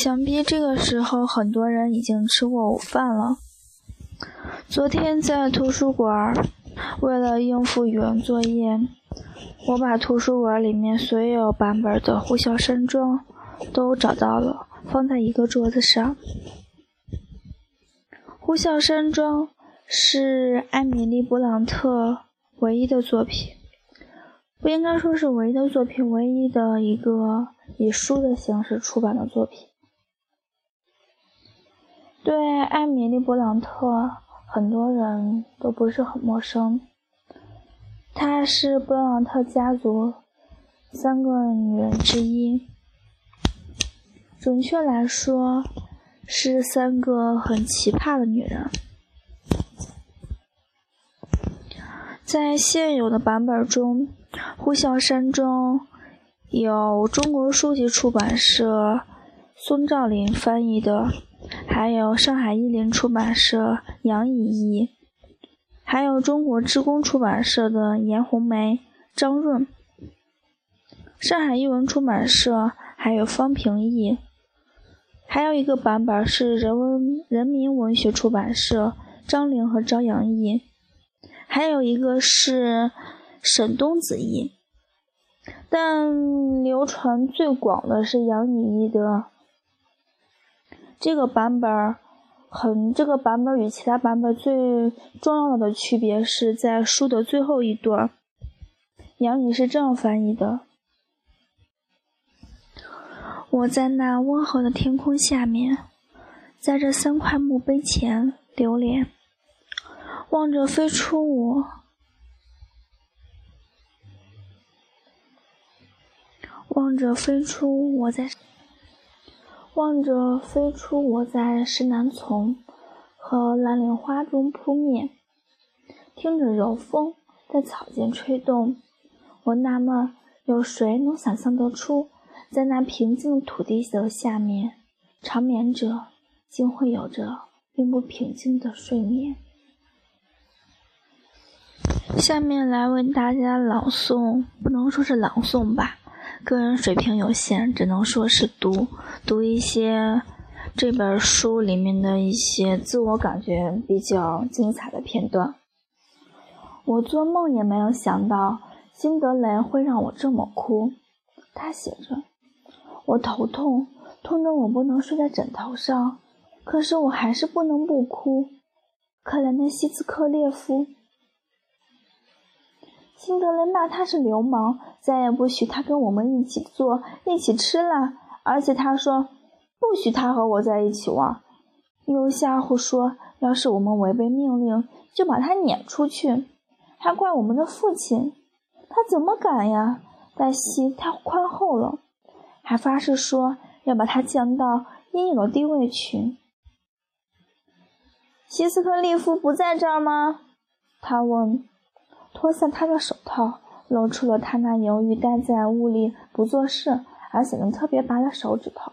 想必这个时候很多人已经吃过午饭了。昨天在图书馆，为了应付语文作业，我把图书馆里面所有版本的《呼啸山庄》都找到了，放在一个桌子上。《呼啸山庄》是艾米丽·勃朗特唯一的作品，不应该说是唯一的作品，唯一的一个以书的形式出版的作品。对艾米丽·勃朗特，很多人都不是很陌生。她是勃朗特家族三个女人之一，准确来说，是三个很奇葩的女人。在现有的版本中，《呼啸山庄》有中国书籍出版社孙兆林翻译的。还有上海译林出版社杨以译，还有中国职工出版社的严红梅、张润，上海译文出版社还有方平译，还有一个版本是人文人民文学出版社张玲和张杨译，还有一个是沈东子译，但流传最广的是杨以译的。这个版本很，这个版本与其他版本最重要的区别是在书的最后一段，杨颖是这样翻译的：“我在那温和的天空下面，在这三块墓碑前流连，望着飞出我，望着飞出我在。”望着飞出我在石楠丛和蓝莲花中扑面，听着柔风在草间吹动，我纳闷：有谁能想象得出，在那平静土地的下面，长眠者竟会有着并不平静的睡眠？下面来为大家朗诵，不能说是朗诵吧。个人水平有限，只能说是读读一些这本书里面的一些自我感觉比较精彩的片段。我做梦也没有想到辛德雷会让我这么哭。他写着：“我头痛，痛得我不能睡在枕头上，可是我还是不能不哭。可怜的西斯科列夫。”辛德雷骂他是流氓，再也不许他跟我们一起做、一起吃了。而且他说，不许他和我在一起玩，又吓唬说，要是我们违背命令，就把他撵出去。还怪我们的父亲，他怎么敢呀？黛西太宽厚了，还发誓说要把他降到应有的地位去。希斯克利夫不在这儿吗？他问。脱下他的手套，露出了他那由于待在屋里不做事而显得特别白的手指头。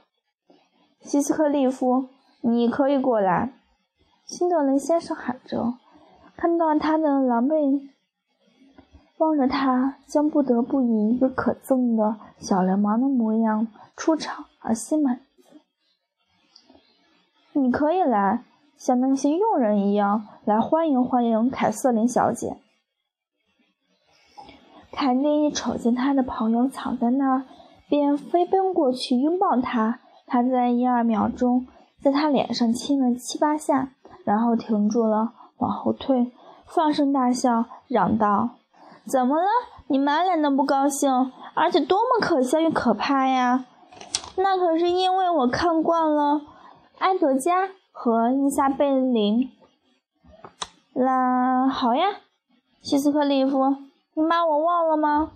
希斯克利夫，你可以过来。”辛德雷先生喊着，看到他的狼狈，望着他将不得不以一个可憎的小流氓的模样出场而心满意足。你可以来，像那些佣人一样来欢迎欢迎凯瑟琳小姐。凯蒂一瞅见他的朋友躺在那儿，便飞奔过去拥抱他。他在一二秒钟，在他脸上亲了七八下，然后停住了，往后退，放声大笑，嚷道：“怎么了？你满脸的不高兴，而且多么可笑又可怕呀！那可是因为我看惯了埃德加和伊莎贝琳。那好呀，希斯克利夫。”你把我忘了吗？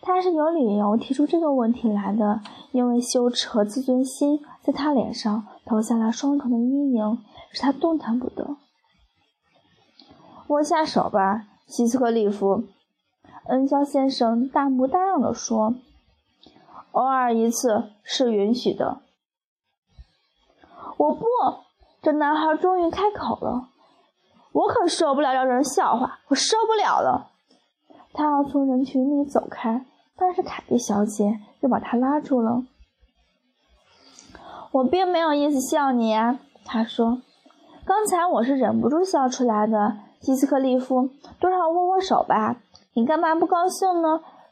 他是有理由提出这个问题来的，因为羞耻和自尊心在他脸上投下了双重的阴影，使他动弹不得。握下手吧，希斯克利夫。恩肖先生大模大样地说：“偶尔一次是允许的。”我不，这男孩终于开口了。我可受不了让人笑话，我受不了了。他要从人群里走开，但是凯蒂小姐又把他拉住了。我并没有意思笑你。”他说：“刚才我是忍不住笑出来的。”希斯克利夫，多少握握手吧？你干嘛不高兴呢？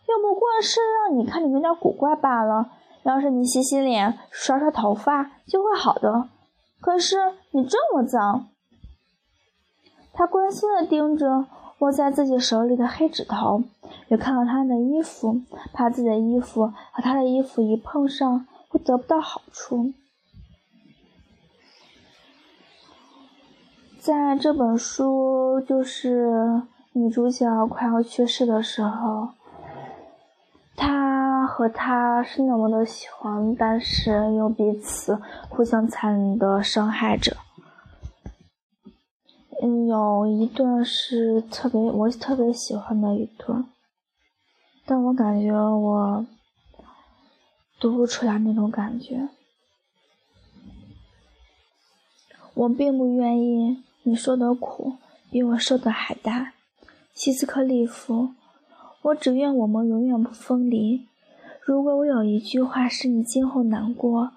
又不过是让你看着有点古怪罢了。要是你洗洗脸、刷刷头发，就会好的。可是你这么脏。他关心地盯着握在自己手里的黑指头，又看看他的衣服，怕自己的衣服和他的衣服一碰上，会得不到好处。在这本书，就是女主角快要去世的时候，他和她是那么的喜欢，但是又彼此互相残忍的伤害着。嗯，有一段是特别我特别喜欢的一段，但我感觉我读不出来那种感觉，我并不愿意。你受的苦比我受的还大，希斯克利夫。我只愿我们永远不分离。如果我有一句话使你今后难过，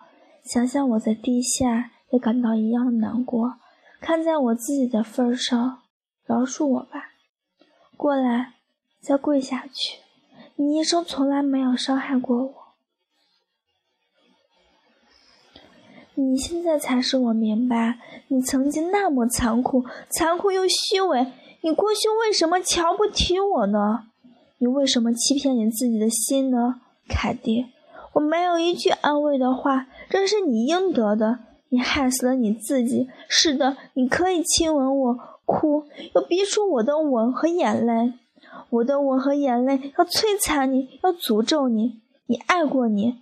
想想我在地下也感到一样的难过。看在我自己的份上，饶恕我吧。过来，再跪下去。你一生从来没有伤害过我。你现在才使我明白，你曾经那么残酷，残酷又虚伪。你过去为什么瞧不起我呢？你为什么欺骗你自己的心呢，凯蒂？我没有一句安慰的话，这是你应得的。你害死了你自己。是的，你可以亲吻我，哭，又逼出我的吻和眼泪。我的吻和眼泪要摧残你，要诅咒你。你爱过你，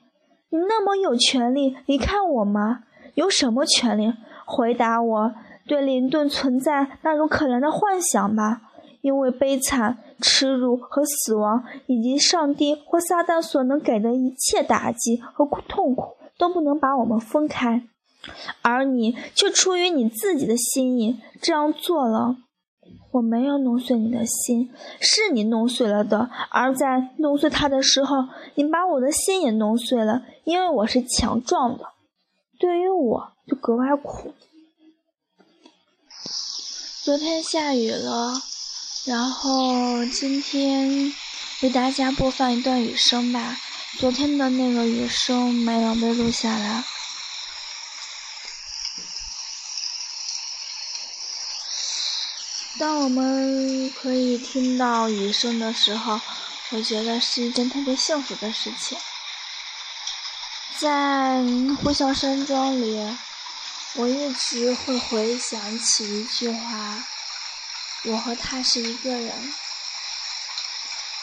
你那么有权利离开我吗？有什么权利？回答我，对林顿存在那种可怜的幻想吗？因为悲惨、耻辱和死亡，以及上帝或撒旦所能给的一切打击和痛苦，都不能把我们分开，而你却出于你自己的心意这样做了。我没有弄碎你的心，是你弄碎了的。而在弄碎它的时候，你把我的心也弄碎了，因为我是强壮的。对于我就格外苦。昨天下雨了，然后今天为大家播放一段雨声吧。昨天的那个雨声没有被录下来。当我们可以听到雨声的时候，我觉得是一件特别幸福的事情。在《呼啸山庄》里，我一直会回想起一句话：“我和他是一个人。”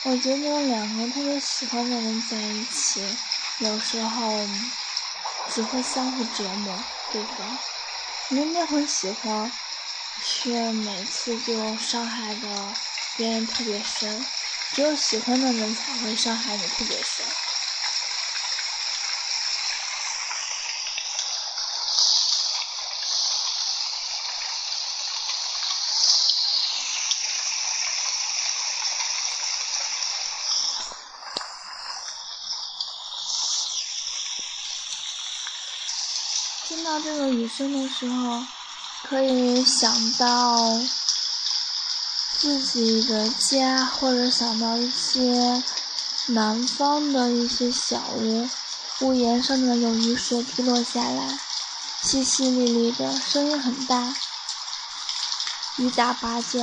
我觉得两个特别喜欢的人在一起，有时候只会相互折磨对方。明明很喜欢，却每次就伤害的别人特别深。只有喜欢的人才会伤害你特别深。听到这个雨声的时候，可以想到自己的家，或者想到一些南方的一些小屋，屋檐上面有雨水滴落下来，淅淅沥沥的声音很大，雨打芭蕉。